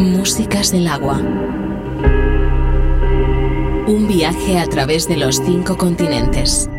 Músicas del agua. Un viaje a través de los cinco continentes.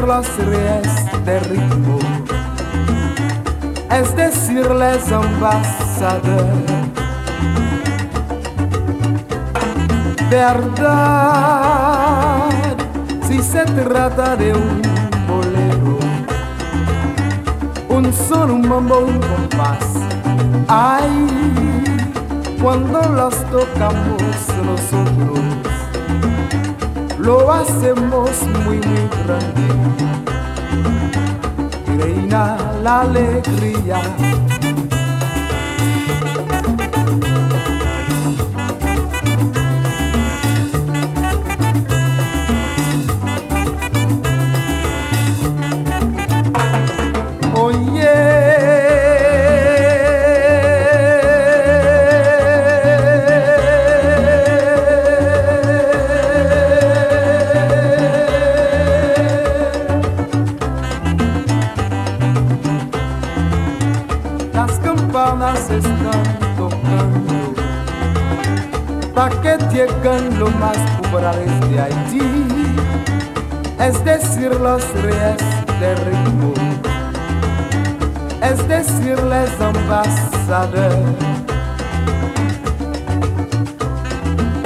Los reyes de ritmo, es decir, les ambasadores. Verdad, si se trata de un bolero, un son, un mambo, un compás. Ay, cuando los tocamos nosotros lo hacemos muy muy grande. Reina la alegría. Los más pobres de Haití, es decir, los reyes de ritmo, es decir, les ambasadores.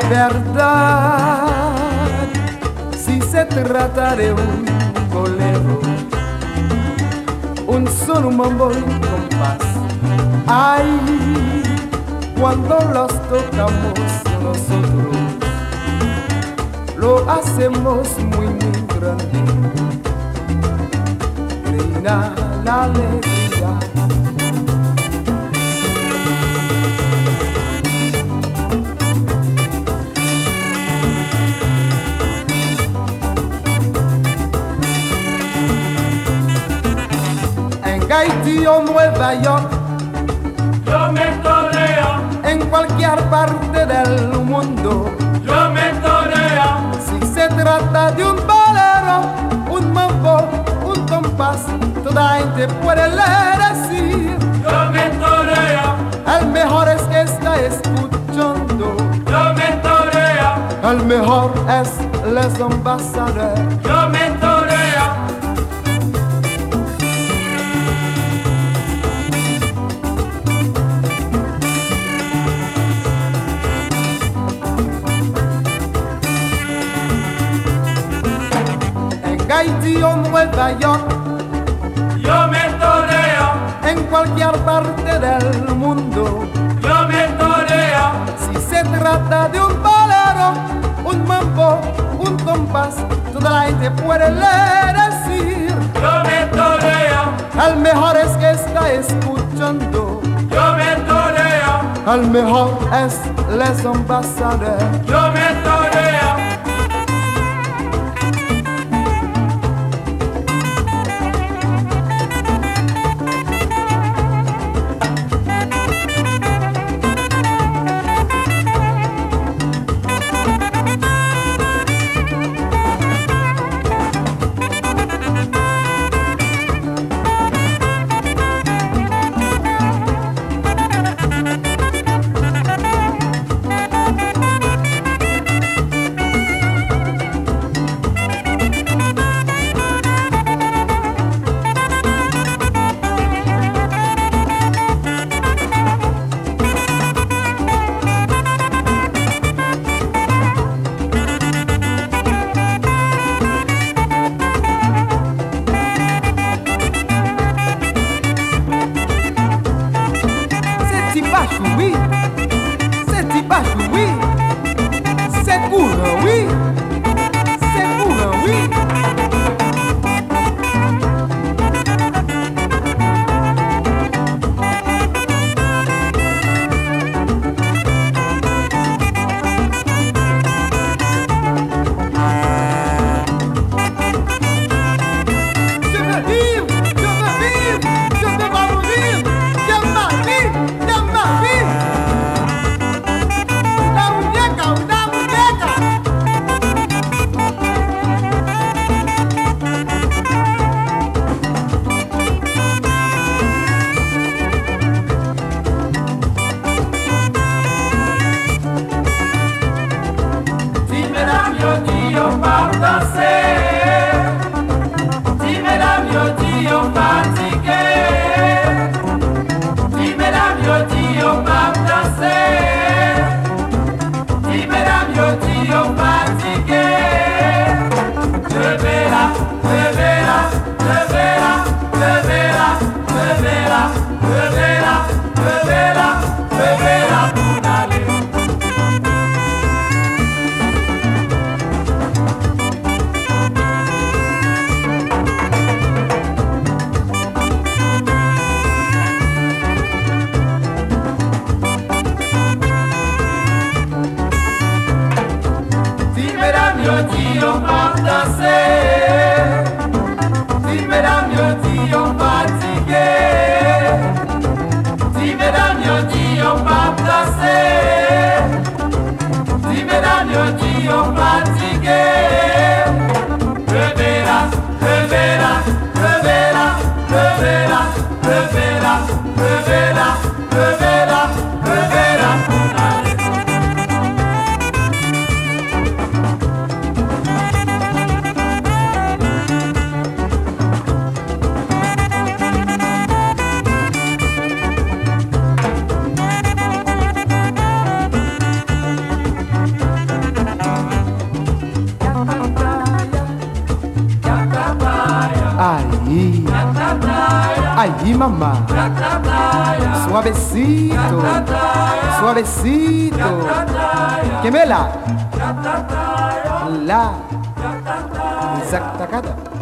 Verdad, si se trata de un bolero, un un mambo, un compás. Ay, cuando los tocamos nosotros lo hacemos muy muy grande. Reina la alegría. En Haití o Nueva York, yo me en cualquier parte del mundo. Trata de un bolero, un mambo, un compás, toda gente puede decir. Yo me toreo. El mejor es que está escuchando. Yo me toreo. El mejor es les ambassadeurs. Yo me Haití o Nueva York. Yo me toreo. En cualquier parte del mundo. Yo me toreo. Si se trata de un bolero, un mambo, un compás, toda la gente puede decir. Yo me toreo. Al mejor es que está escuchando. Yo me toreo. Al mejor es les. Yo me toreo. Suavecito. Suavecito. Quemela. La. Zactacata.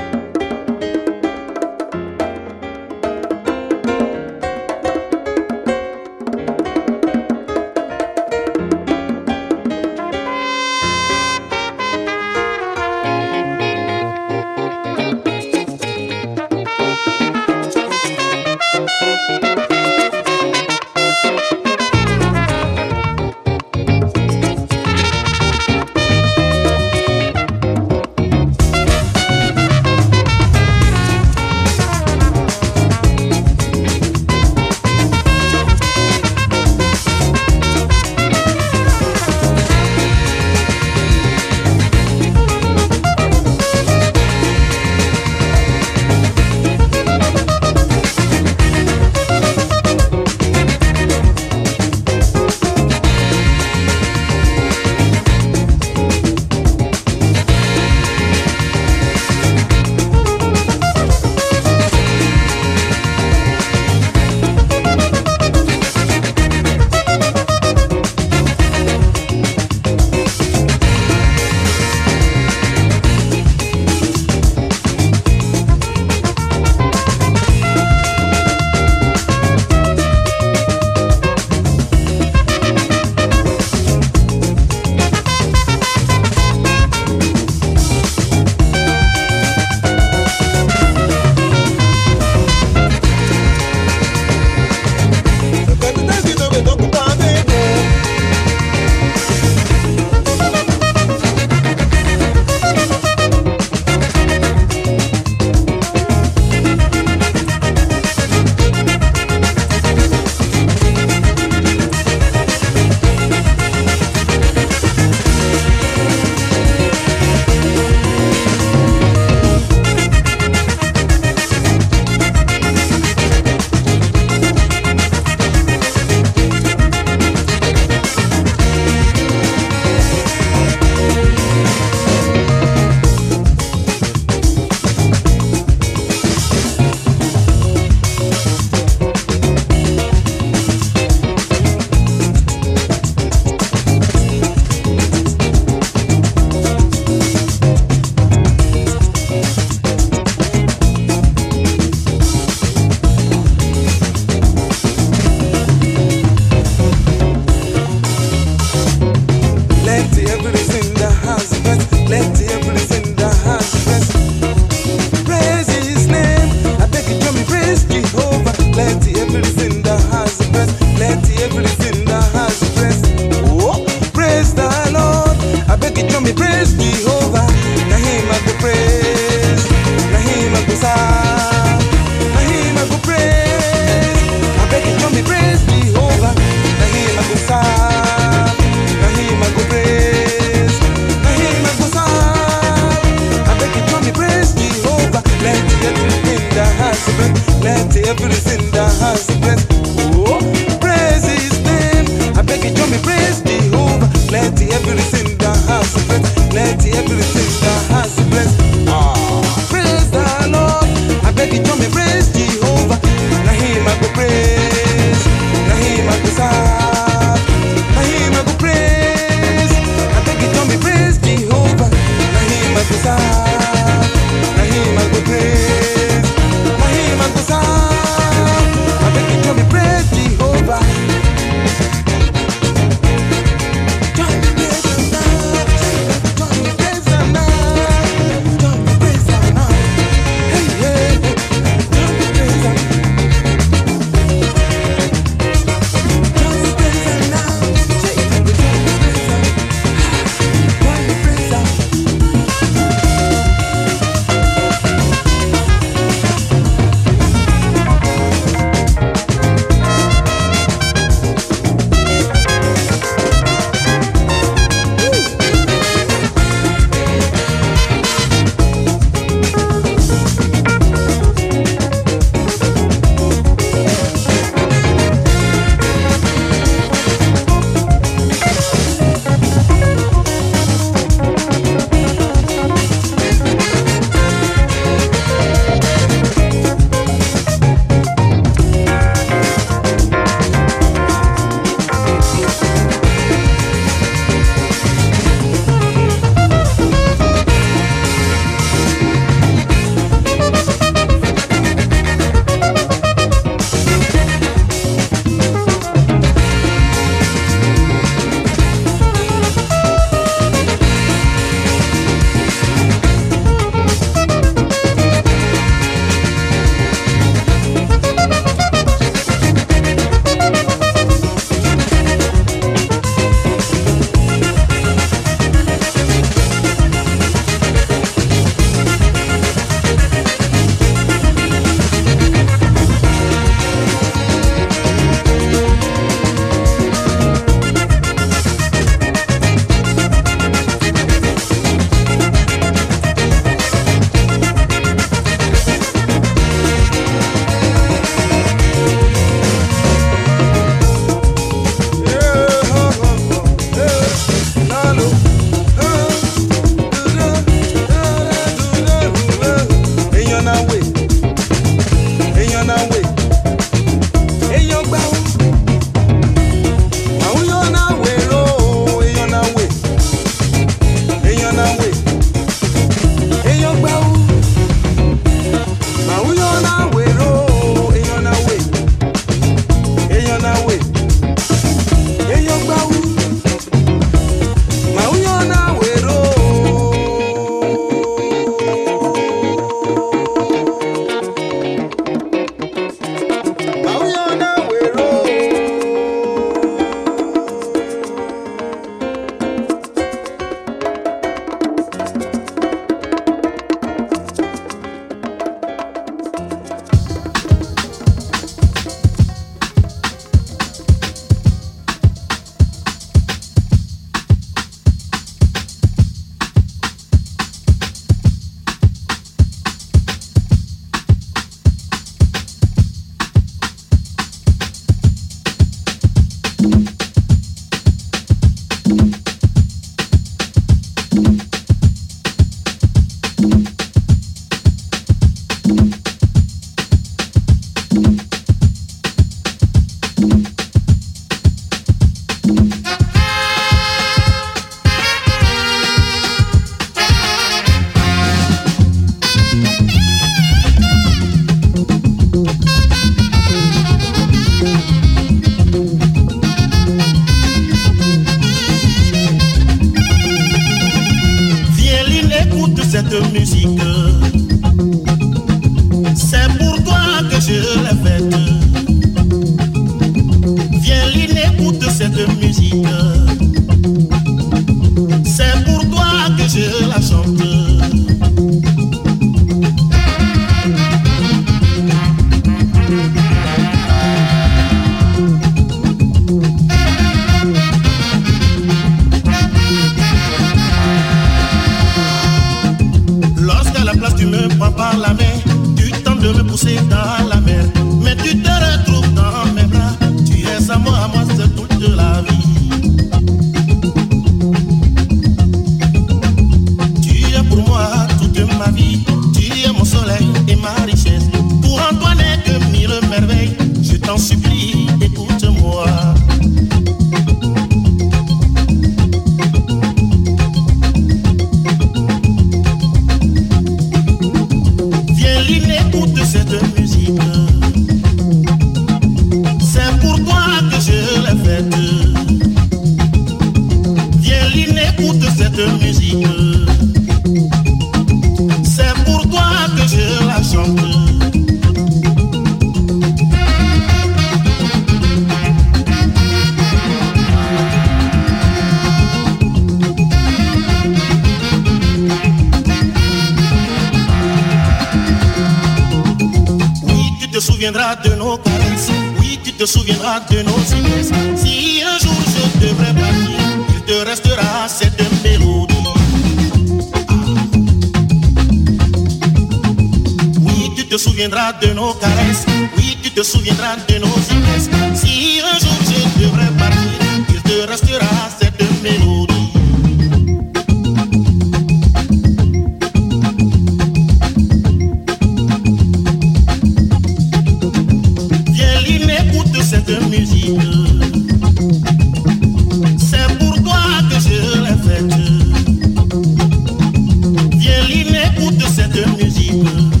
écoute cette musique.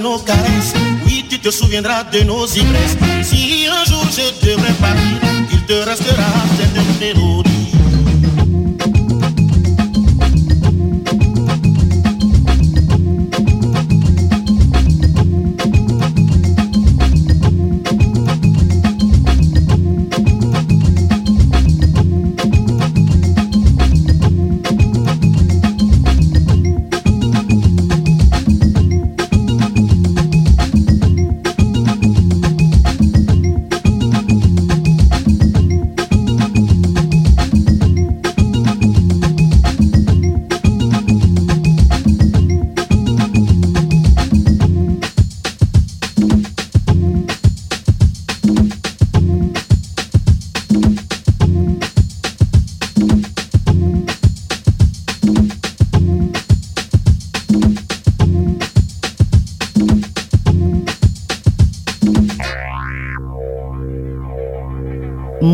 nos caresses, oui tu te souviendras de nos ivresses. Si un jour je devrais partir, il te restera cette mélodie.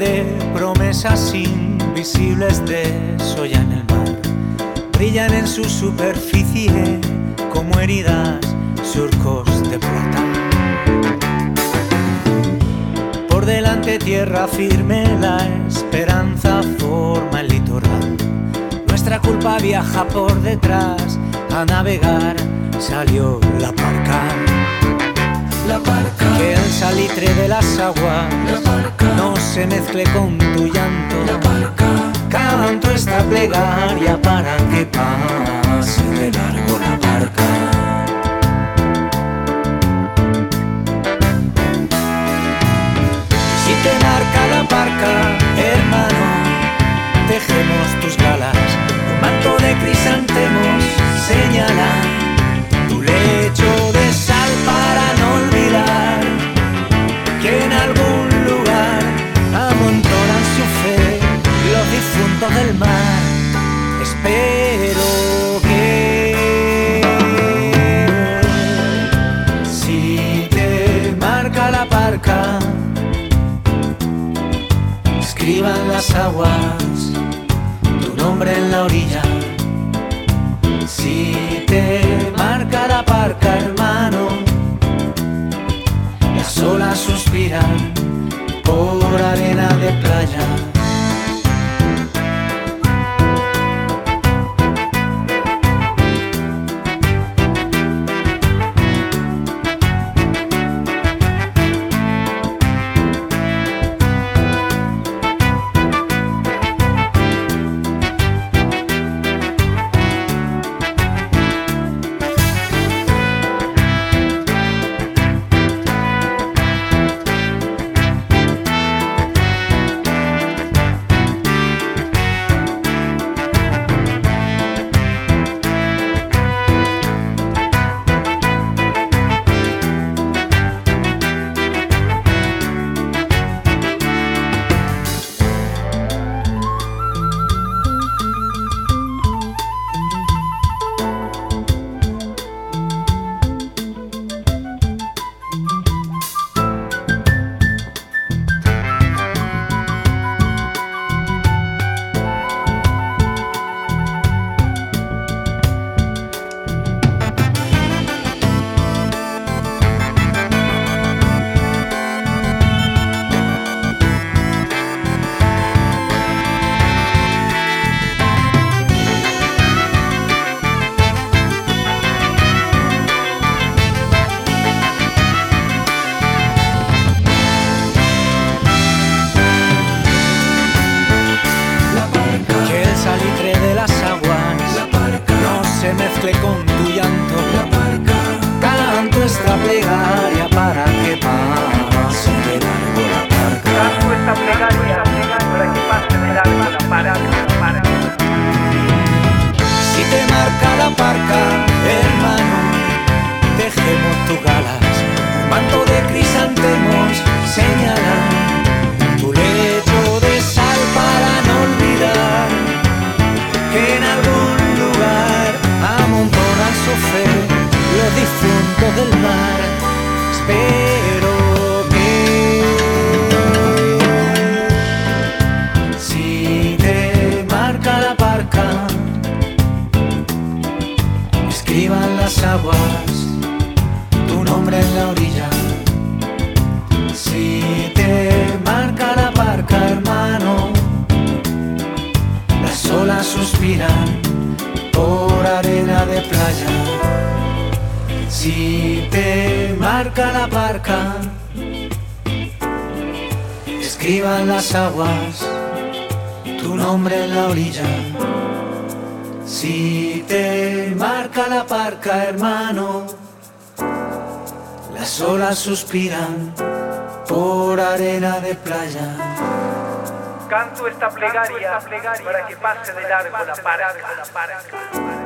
De promesas invisibles de soya en el mar. Brillan en su superficie como heridas, surcos de plata. Por delante tierra firme, la esperanza forma el litoral. Nuestra culpa viaja por detrás, a navegar salió la barca. Que el salitre de las aguas no se mezcle con tu llanto. Canto esta plegaria para que pase de largo la la orilla. Si te marca la barca, hermano, las olas suspiran por arena de playa. suspiran por arena de playa. Canto esta plegaria, Canto esta plegaria para que pase de largo la parca.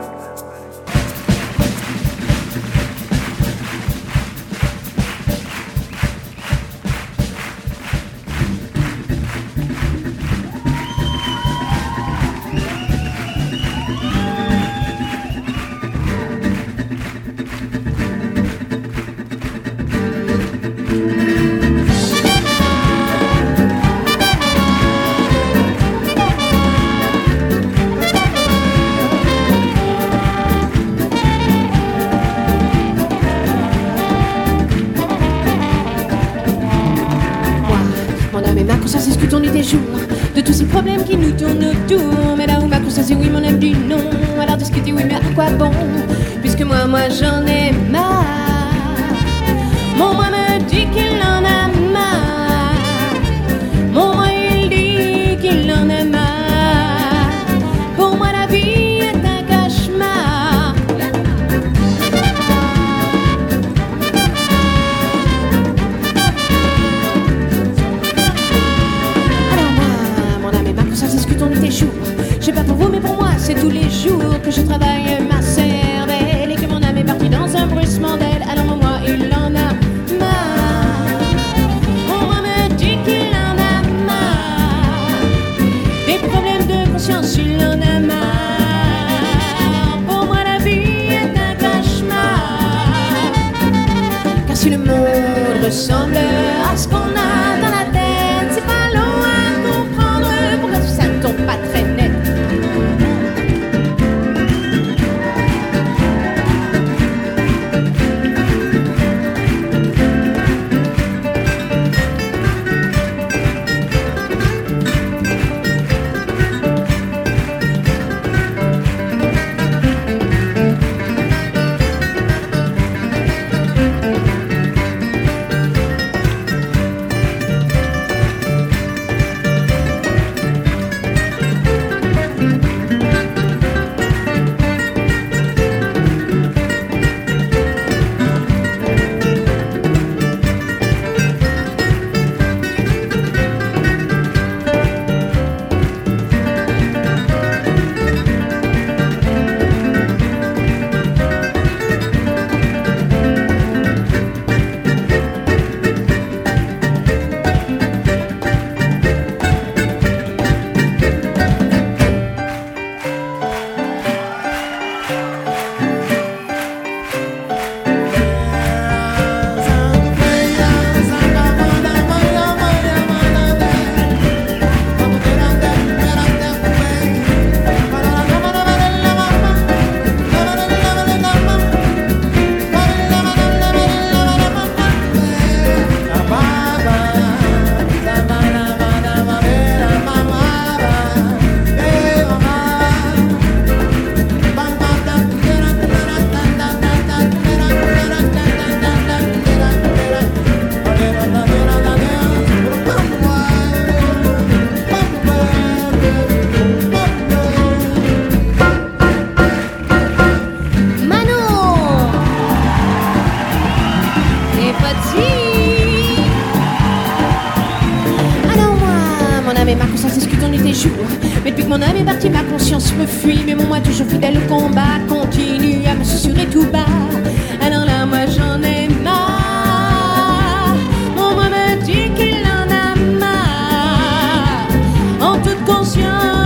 toujours fidèle au combat, continue à me susurrer tout bas. Alors là, moi j'en ai marre. Mon moi me dit qu'il en a marre. En toute conscience.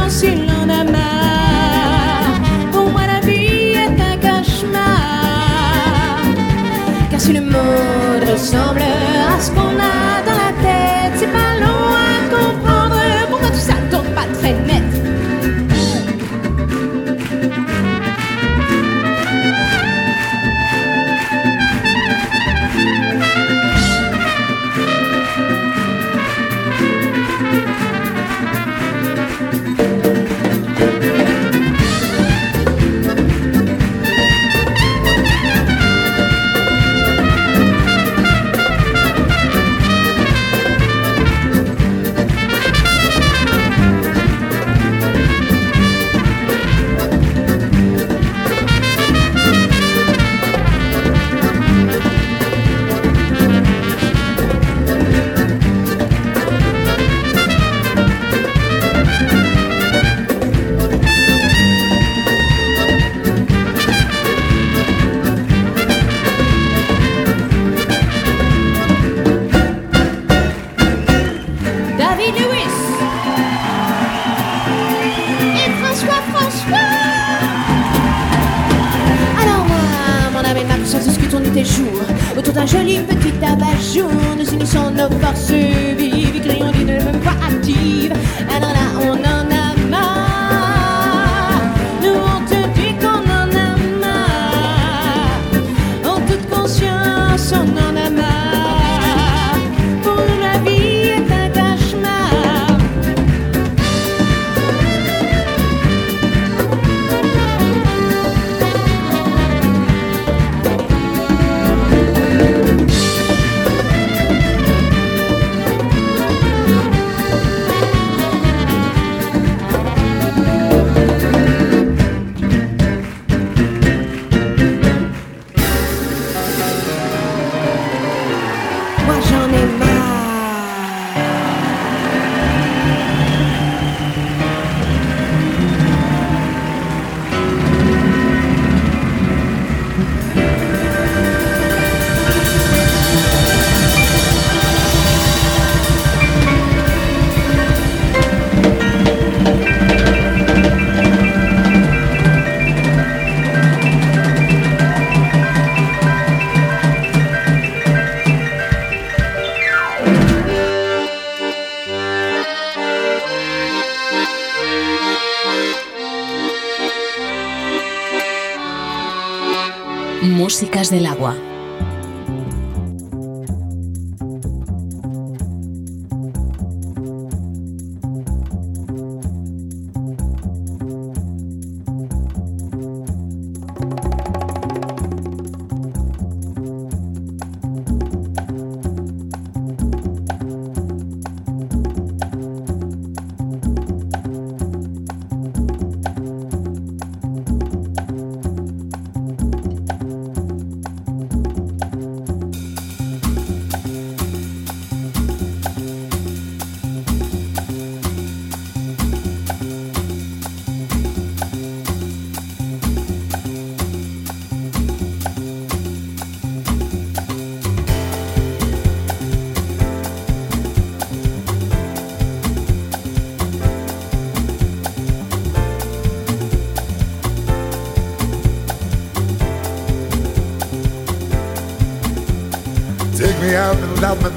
Del agua.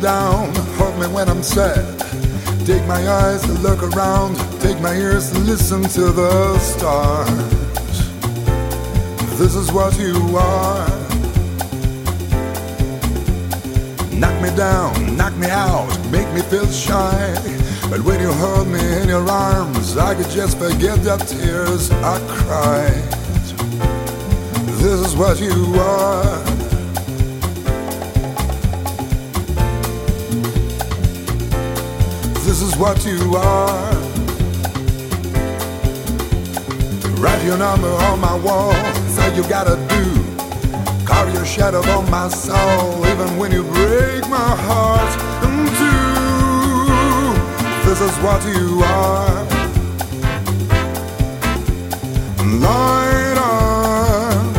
Down, hold me when I'm sad. Take my eyes to look around, take my ears to listen to the stars. This is what you are. Knock me down, knock me out, make me feel shy. But when you hold me in your arms, I could just forget the tears I cried. This is what you are. This is what you are. Write your number on my wall, say you gotta do. Carve your shadow on my soul, even when you break my heart in two. This is what you are. Light on.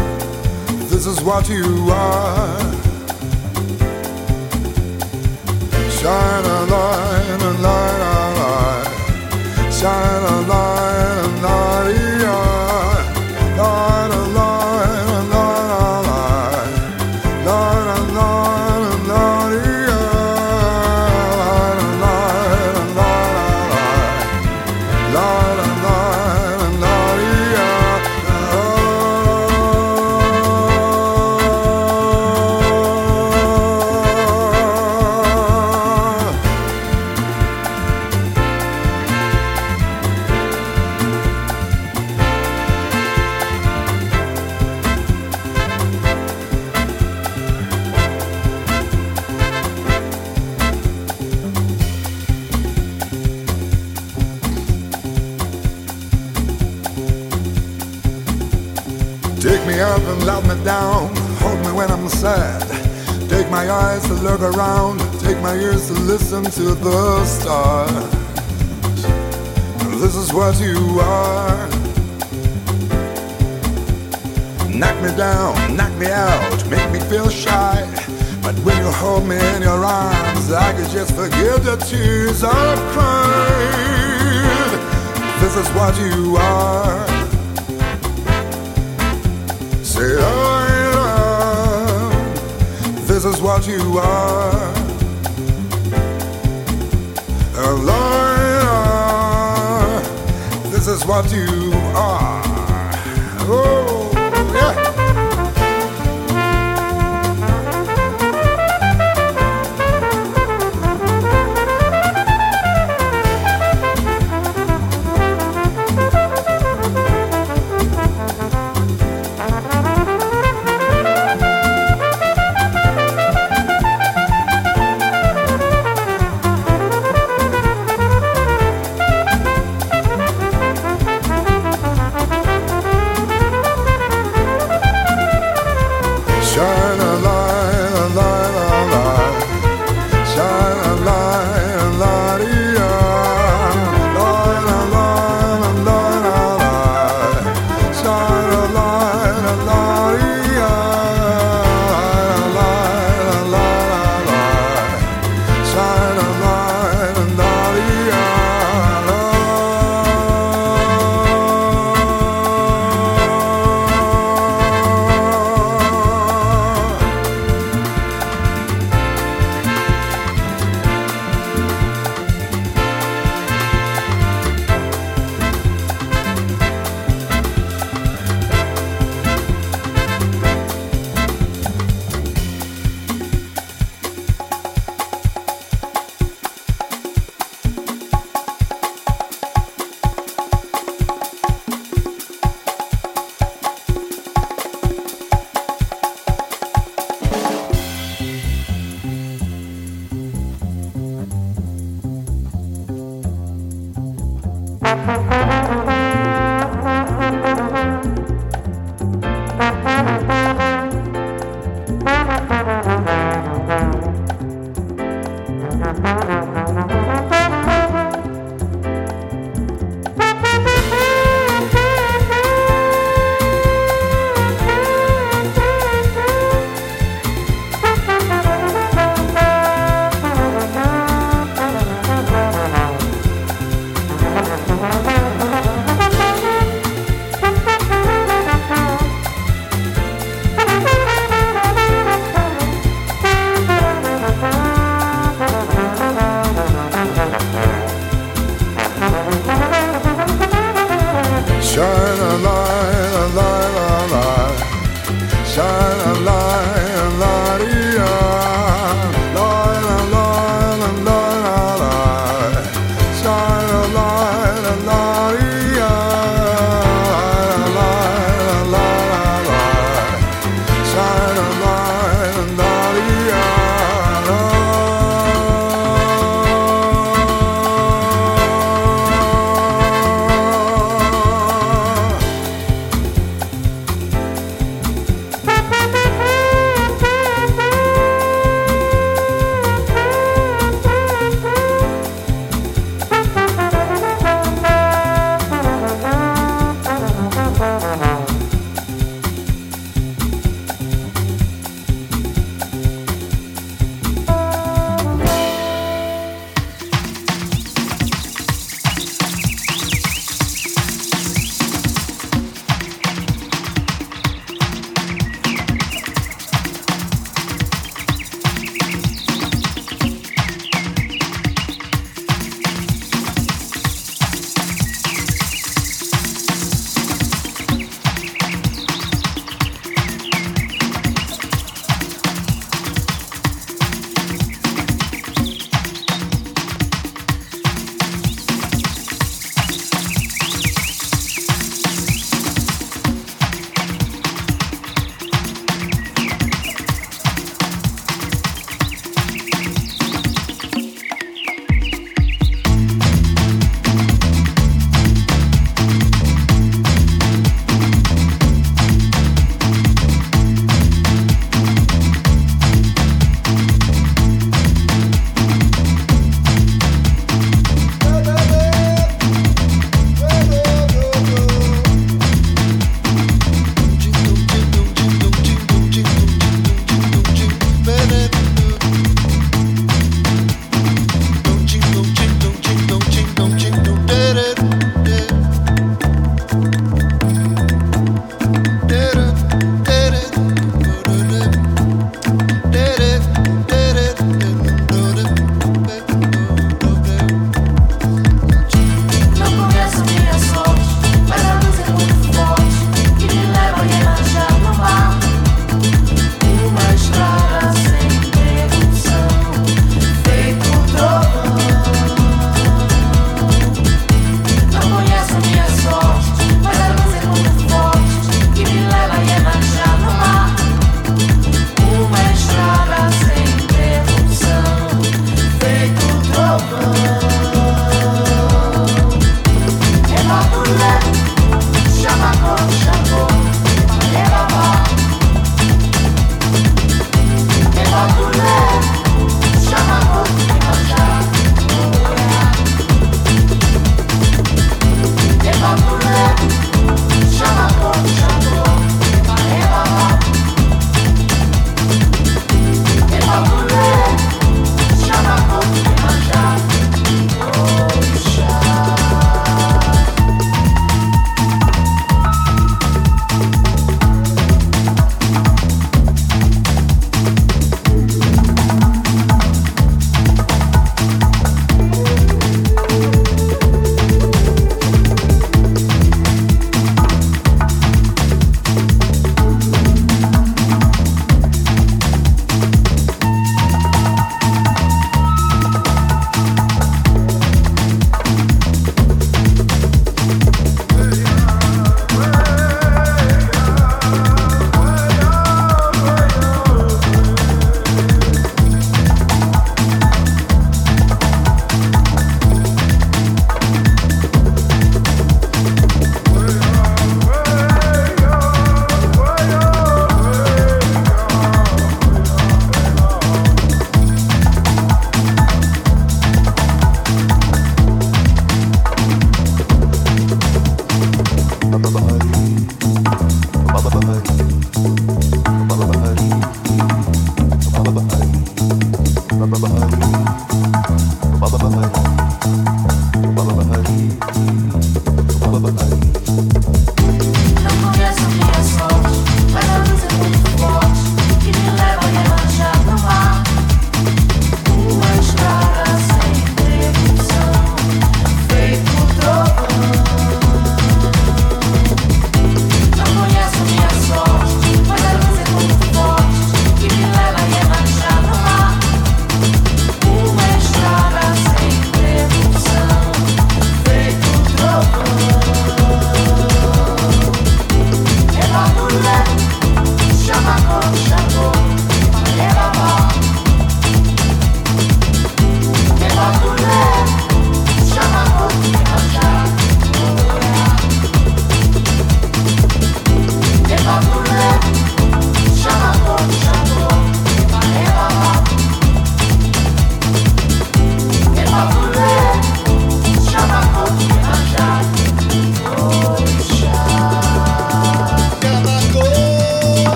This is what you are. Shine a light, a light, a light. Shine a light, a light. Look around. Take my ears to listen to the stars. This is what you are. Knock me down, knock me out, make me feel shy. But when you hold me in your arms, I can just forget the tears I've cried. This is what you are. Say, is what you are. And Lord, this is what you are. Oh,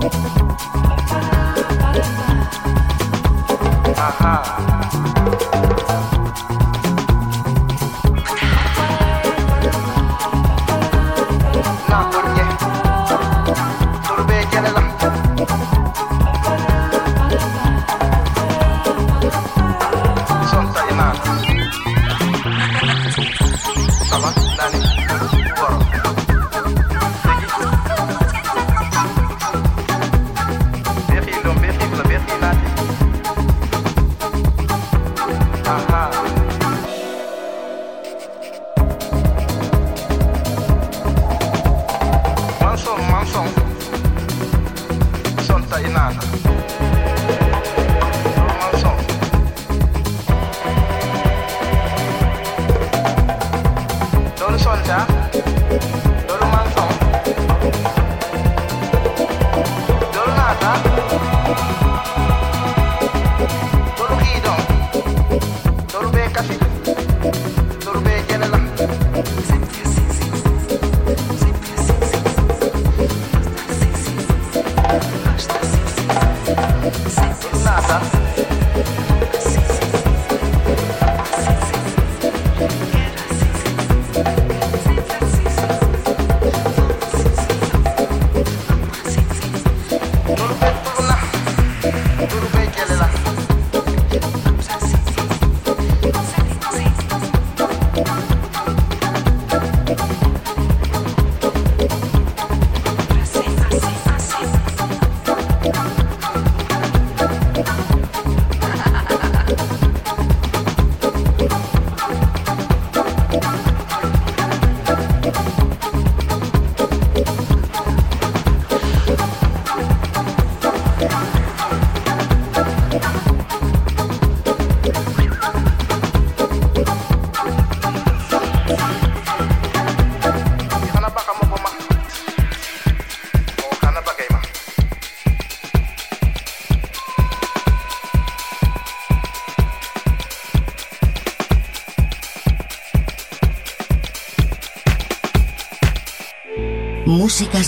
Oh,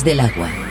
del agua.